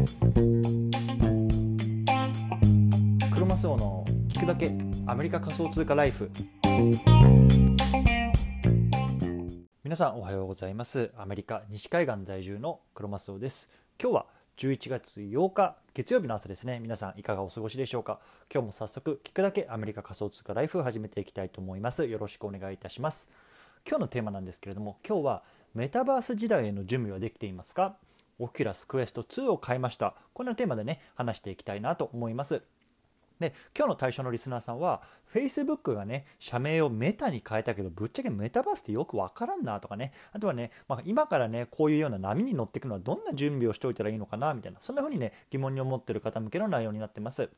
クロマスオの聞くだけアメリカ仮想通貨ライフ。皆さんおはようございます。アメリカ西海岸在住のクロマスオです。今日は11月8日月曜日の朝ですね。皆さんいかがお過ごしでしょうか？今日も早速聞くだけアメリカ仮想通貨ライフを始めていきたいと思います。よろしくお願いいたします。今日のテーマなんですけれども今日はメタバース時代への準備はできていますか？オキュラスクエスト2を買いました。このテーマでね話していきたいなと思います。で今日の対象のリスナーさんは Facebook がね社名をメタに変えたけどぶっちゃけメタバースってよくわからんなとかね。あとはね、まあ、今からねこういうような波に乗っていくのはどんな準備をしておいたらいいのかなみたいな。そんな風にね疑問に思ってる方向けの内容になってます。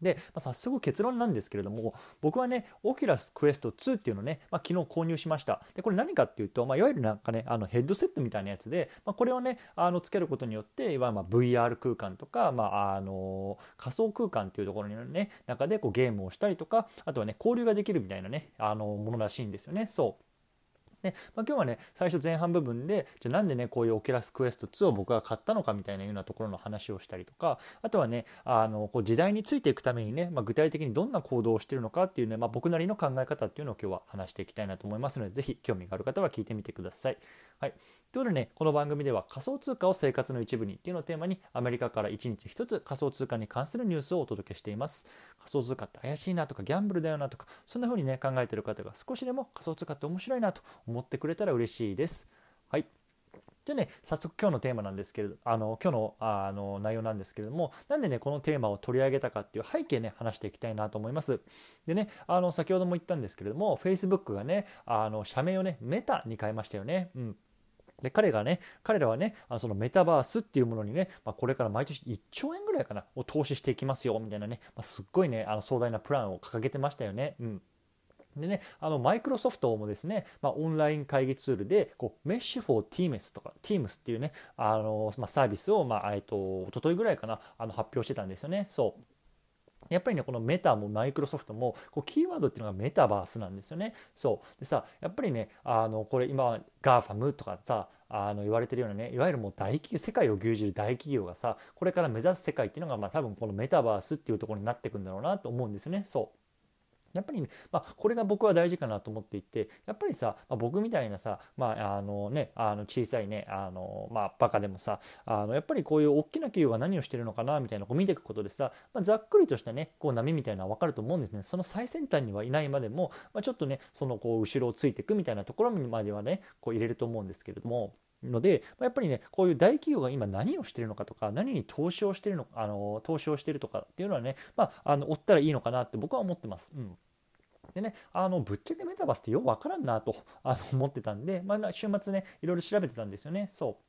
で、まあ、早速結論なんですけれども僕はねオキュラスクエスト2っていうのをね、まあ、昨日購入しました。でこれ何かっていうと、まあ、いわゆるなんかねあのヘッドセットみたいなやつで、まあ、これをねあのつけることによっていわゆる VR 空間とか、まあ、あの仮想空間っていうところにね中でこうゲームをしたりとかあとはね交流ができるみたいなねあのものらしいんですよね。そう。で、まあ、今日はね最初前半部分でじゃあなんでねこういうオキュラスクエスト2を僕が買ったのかみたいなようなところの話をしたりとかあとはねあのこう時代についていくためにね、まあ、具体的にどんな行動をしているのかっていうね、まあ、僕なりの考え方っていうのを今日は話していきたいなと思いますので是非興味がある方は聞いてみてください。はい、ということでねこの番組では仮想通貨を生活の一部にっていうのをテーマにアメリカから1日1つ仮想通貨に関するニュースをお届けしています。仮想通貨って怪しいなとかギャンブルだよなとかそんな風にね考えてる方が少しでも仮想通貨って面白いなと思ってくれたら嬉しいです。はい。でね、早速今日のテーマなんですけれど、あの今日のあの内容なんですけれども、なんでね、このテーマを取り上げたかっていう背景ね、話していきたいなと思います。でね、あの先ほども言ったんですけれども、Facebook がね、あの社名をね、メタに変えましたよね。うん。で彼がね彼らはねあのそのメタバースっていうものにね、まあ、これから毎年1兆円ぐらいかなを投資していきますよみたいなね、まあ、すっごいねあの壮大なプランを掲げてましたよね。うんでね、あのマイクロソフトもですね、まあ、オンライン会議ツールでこうメッシュフォー Teams とか Teams っていうねあの、まあ、サービスを、まあえっと一昨日ぐらいかなあの発表してたんですよね。そうやっぱりね、このメタもマイクロソフトも、こうキーワードっていうのがメタバースなんですよね。そう。でさ、やっぱりね、あの、これ今、 GAFAM とかさ、あの言われてるようなねいわゆるもう大企業世界を牛耳る大企業がさこれから目指す世界っていうのがまあ多分このメタバースっていうところになってくんだろうなと思うんですよねそうやっぱり、まあ、これが僕は大事かなと思っていてやっぱりさ、まあ、僕みたいなさ、まああのね、あの小さいねあの、まあ、バカでもさあのやっぱりこういう大きな企業が何をしてるのかなみたいなこう見ていくことでさ、まあ、ざっくりとしたねこう波みたいなのは分かると思うんですねその最先端にはいないまでも、ま、ちょっとねそのこう後ろをついていくみたいなところまではねこう入れると思うんですけれども。のでやっぱりねこういう大企業が今何をしてるのかとか何に投資をしてるのあの投資をしてるとかっていうのはねまああの追ったらいいのかなって僕は思ってます。うんでね、あのぶっちゃけメタバースってよくわからんなとあの思ってたんで、まあ、週末ねいろいろ調べてたんですよね。そう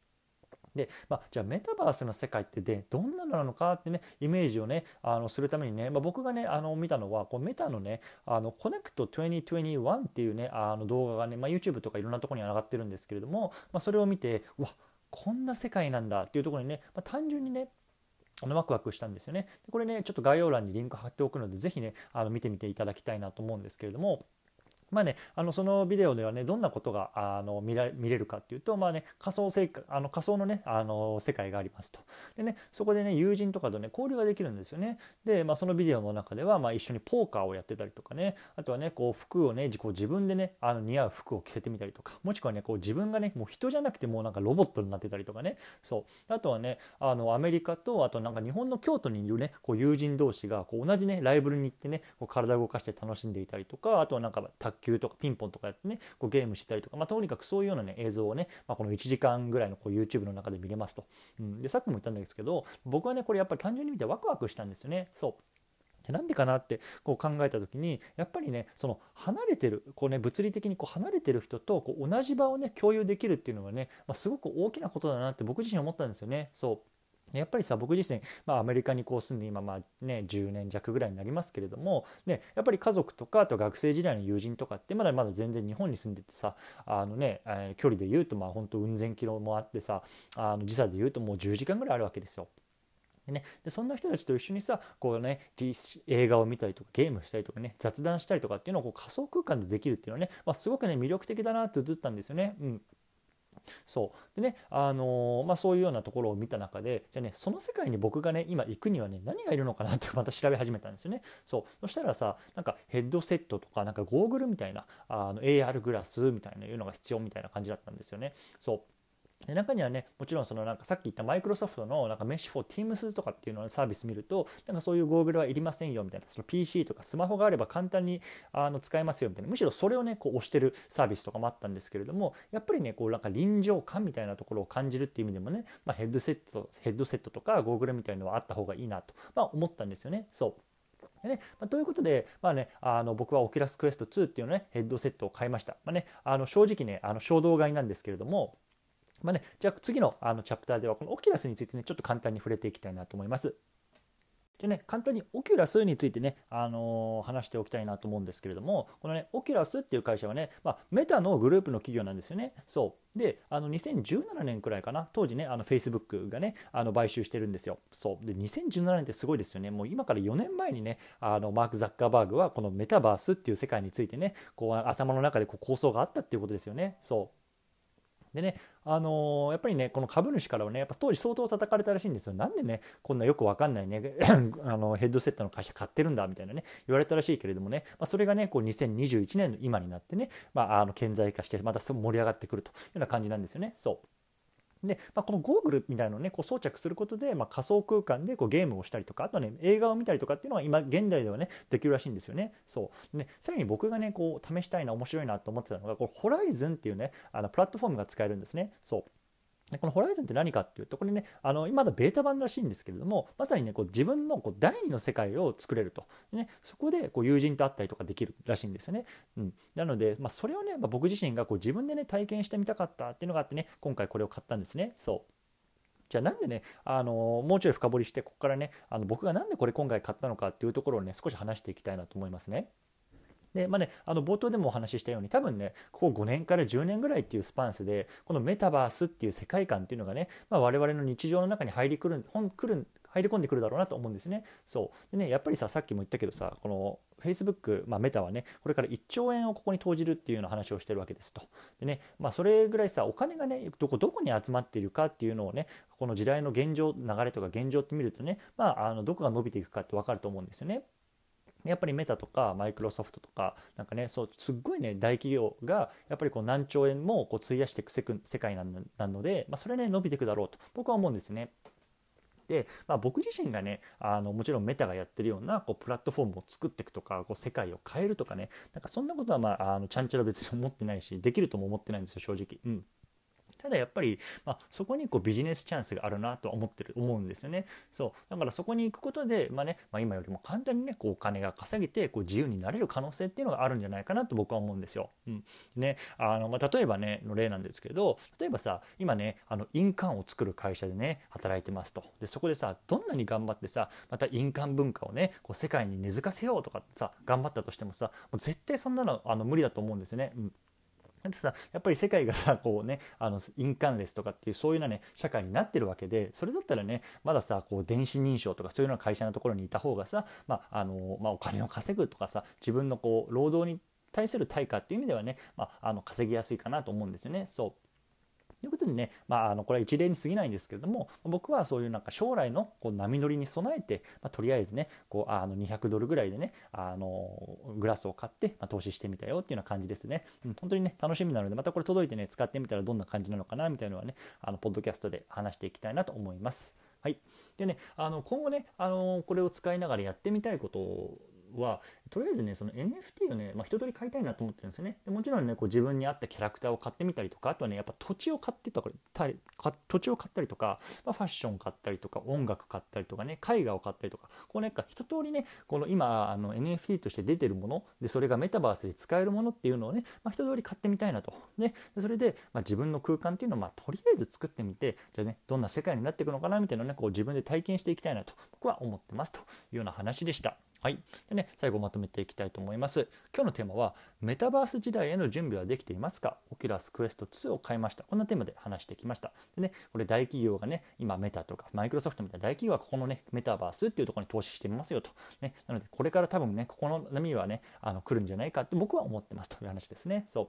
で、まあ、じゃあメタバースの世界ってでどんなのなのかってねイメージをねあのするためにね、まあ、僕がねあの見たのはこうメタのねあのコネクト2021っていうねあの動画がね、まあ、YouTube とかいろんなとこに上がってるんですけれども、まあ、それを見てうわこんな世界なんだっていうところにね、まあ、単純にねあのワクワクしたんですよね。これね、ちょっと概要欄にリンク貼っておくので、ぜひね、あの見てみていただきたいなと思うんですけれども、まあね、あのそのビデオではねどんなことがあの見ら見れるかっていうと、まあね、仮想世界あの仮想の,、ね、あの世界がありますと。で、ね、そこでね友人とかとね交流ができるんですよね。で、まあ、そのビデオの中では、まあ、一緒にポーカーをやってたりとかねあとはねこう服をねこう自分でねあの似合う服を着せてみたりとかもしくはねこう自分がねもう人じゃなくてもうなんかロボットになってたりとかね。そう。あとはねあのアメリカとあとなんか日本の京都にいるねこう友人同士がこう同じねライブルに行ってねこう体を動かして楽しんでいたりとかあとはなんか卓球とかピンポンとかやってねこうゲームしてたりとか、まあ、とにかくそういうような、ね、映像をね、まあ、この1時間ぐらいのこう YouTube の中で見れますと、うん、でさっきも言ったんですけど僕はねこれやっぱり単純に見てワクワクしたんですよね。そう。なんでかなってこう考えた時にやっぱりねその離れてるこうね物理的にこう離れてる人とこう同じ場をね共有できるっていうのがね、まあ、すごく大きなことだなって僕自身思ったんですよね。そう。やっぱりさ僕自身、まあ、アメリカにこう住んで今まあね10年弱ぐらいになりますけれども、ね、やっぱり家族とかあと学生時代の友人とかってまだまだ全然日本に住んでてさあのね、えー、距離で言うとまあ本当うん千キロもあってさあの時差で言うともう10時間ぐらいあるわけですよ。でね、でそんな人たちと一緒にさこうね映画を見たりとかゲームしたりとかね雑談したりとかっていうのをこう仮想空間でできるっていうのはね、まあ、すごくね魅力的だなって映ったんですよね。うんそう。でね、あのー、まあ、そういうようなところを見た中でじゃあねその世界に僕がね今行くにはね何がいるのかなって また調べ始めたんですよね。そう。そしたらさなんかヘッドセットとかなんかゴーグルみたいなあの AR グラスみたいないうのが必要みたいな感じだったんですよね。そう。で中にはねもちろんそのなんかさっき言ったマイクロソフトのなんかメッシュフォー Teams とかっていうののサービス見るとなんかそういうゴーグルはいりませんよみたいなその PC とかスマホがあれば簡単にあの使えますよみたいな。むしろそれをねこう押してるサービスとかもあったんですけれどもやっぱりねこうなんか臨場感みたいなところを感じるっていう意味でもね、まあ、ヘッドセットヘッドセットとかゴーグルみたいなのはあった方がいいなと、まあ、思ったんですよね。そう。でねまあ、ということで、まあね、あの僕はオキュラスクエスト2っていうのねヘッドセットを買いました。まあね、あの正直ねあの衝動買いなんですけれどもまあね、じゃあ次のあのチャプターではこのオキュラスについてねちょっと簡単に触れていきたいなと思います。でね、簡単にオキュラスについてね、あのー、話しておきたいなと思うんですけれども、このね、オキュラスっていう会社はね、まあ、メタのグループの企業なんですよね。そう。で、あの2017年くらいかな、当時ね、あの Facebook がね、あの買収してるんですよ。そう。で、2017年ってすごいですよね。もう今から4年前にね、あのマーク・ザッカーバーグはこのメタバースっていう世界についてね、こう頭の中でこう構想があったっていうことですよね。そう。でね、あのー、やっぱりね、この株主からはね、やっぱ当時相当叩かれたらしいんですよ。なんでね、こんなよくわかんないね、あのヘッドセットの会社買ってるんだみたいなね、言われたらしいけれどもね、まあ、それがね、こう2021年の今になってね、まあ、あの顕在化して、また盛り上がってくるというような感じなんですよね。そう。で、まあ、このゴーグルみたいなのをねこう装着することで、まあ、仮想空間でこうゲームをしたりとかあとね映画を見たりとかっていうのは今現代ではねできるらしいんですよね。そうねさらに僕がねこう試したいな面白いなと思ってたのがこれホライズンっていうねあのプラットフォームが使えるんですね。そうこのホライズンって何かっていうと、これね、あの、まだベータ版らしいんですけれども、まさにね、こう自分のこう第二の世界を作れると。ね、そこでこう友人と会ったりとかできるらしいんですよね。うん。なので、まあ、それをね、まあ、僕自身がこう自分でね、体験してみたかったっていうのがあってね、今回これを買ったんですね。そう。じゃあなんでね、あのもうちょい深掘りして、ここからね、あの僕がなんでこれ今回買ったのかっていうところをね、少し話していきたいなと思いますね。でまあね、あの冒頭でもお話ししたように多分ねここ5年から10年ぐらいっていうスパンスでこのメタバースっていう世界観っていうのがね、まあ、我々の日常の中に入りくる来る入り込んでくるだろうなと思うんですね。そうでねやっぱりささっきも言ったけどさこの Facebook、まあ、メタはねこれから1兆円をここに投じるっていうような話をしてるわけですと。でねまあ、それぐらいさお金がねどこどこに集まっているかっていうのをねこの時代の現状流れとか現状って見るとね、まあ、あのどこが伸びていくかって分かると思うんですよね。やっぱりメタとかマイクロソフトとかなんかねそうすっごいね大企業がやっぱりこう何兆円もこう費やしていく世界なので、まあ、それね伸びていくだろうと僕は思うんですね。で、まあ、僕自身がねあのもちろんメタがやってるようなこうプラットフォームを作っていくとかこう世界を変えるとかねなんかそんなことは、まあ、あのちゃんちゃら別に思ってないしできるとも思ってないんですよ正直。うんただやっぱり、まあ、そこにこうビジネスチャンスがあるなとは思ってる思うんですよね。そうだからそこに行くことで、まあねまあ、今よりも簡単にねこうお金が稼げてこう自由になれる可能性っていうのがあるんじゃないかなと僕は思うんですよ。うんねあのまあ、例えばねの例なんですけど例えばさ今ねあの印鑑を作る会社でね働いてますとでそこでさどんなに頑張ってさまた印鑑文化をねこう世界に根付かせようとかさ頑張ったとしてもさもう絶対そんなのあの無理だと思うんですよね。うんだってさやっぱり世界がさ こうねあの印鑑レスとかっていうそういうようなね社会になってるわけでそれだったらねまださこう電子認証とかそういうような会社のところにいた方がさ、まあのまあ、お金を稼ぐとかさ自分のこう労働に対する対価っていう意味ではね、まあ、あの稼ぎやすいかなと思うんですよね。そうということでね、まあ、あのこれは一例に過ぎないんですけれども僕はそういうなんか将来のこう波乗りに備えて、まあ、とりあえずねこうあの200ドルぐらいでねあのグラスを買って、まあ、投資してみたよっていうような感じですね、うん、本当にね楽しみなのでまたこれ届いてね使ってみたらどんな感じなのかなみたいなのはねあのポッドキャストで話していきたいなと思います。はい、でねあの今後ねあのこれを使いながらやってみたいことはとりあえずねその NFT をね、まあ、一通り買いたいなと思ってるんですよね。でもちろんねこう自分に合ったキャラクターを買ってみたりとかあとはねやっぱ土地を買ってたり土地を買ったりとか、まあ、ファッション買ったりとか音楽買ったりとかね絵画を買ったりとかこうね一通りねこの今あの NFT として出てるものでそれがメタバースで使えるものっていうのをね、まあ、一通り買ってみたいなと。でそれで、まあ、自分の空間っていうのをまあとりあえず作ってみてじゃあねどんな世界になっていくのかなみたいなねこう自分で体験していきたいなと僕は思ってますというような話でした。はい。でね、最後まとめていきたいと思います。今日のテーマは、メタバース時代への準備はできていますか？オキュラスクエスト2を買いました。こんなテーマで話してきました。でね、これ大企業がね、今メタとかマイクロソフトみたいな大企業はここのね、メタバースっていうところに投資してみますよと。ね、なので、これから多分ね、ここの波はね、あの来るんじゃないかって僕は思ってますという話ですね。そう。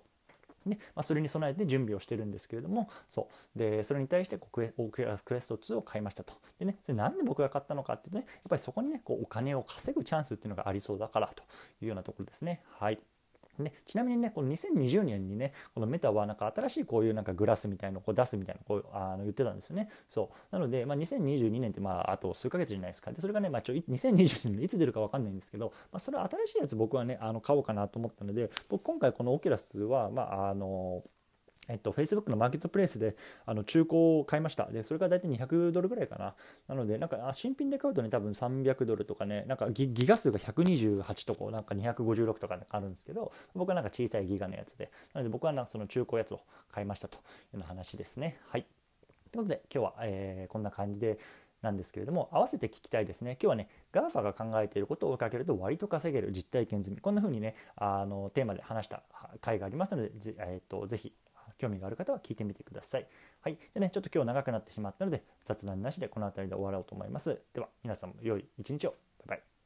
ねまあ、それに備えて準備をしてるんですけれどもそう。でそれに対してこうクエオークラスクエスト2を買いましたと。で、ね、それなんで僕が買ったのかっていうとねやっぱりそこにねこうお金を稼ぐチャンスっていうのがありそうだからというようなところですね。はい。ね。ちなみにねこの2020年にねこのメタはなんか新しいこういうなんかグラスみたいのを出すみたいなこうあの言ってたんですよね。そう。なので、まあ、2022年ってまああと数ヶ月じゃないですか。でそれがね、まあ、ちょ2020年いつ出るか分かんないんですけど、まあ、それは新しいやつ僕はねあの買おうかなと思ったので僕今回このオキュラスはまああのえっと、Facebook のマーケットプレイスであの中古を買いました。で、それが大体200ドルぐらいかな。なので、なんか新品で買うとね、多分300ドルとかね、なんかギガ数が128とか、なんか256とかあるんですけど、僕はなんか小さいギガのやつで、なので僕はなんかその中古やつを買いましたというような話ですね。はい。ということで、今日は、えー、こんな感じで、なんですけれども合わせて聞きたいですね今日はね GAFA が考えていることを追いかけると割と稼げる実体験済みこんな風にねあのテーマで話した回がありますのでぜ,、えーと、とぜひ興味がある方は聞いてみてください。はい。でね、ちょっと今日長くなってしまったので、雑談なしでこの辺りで終わろうと思います。では、皆さんも良い一日を。バイバイ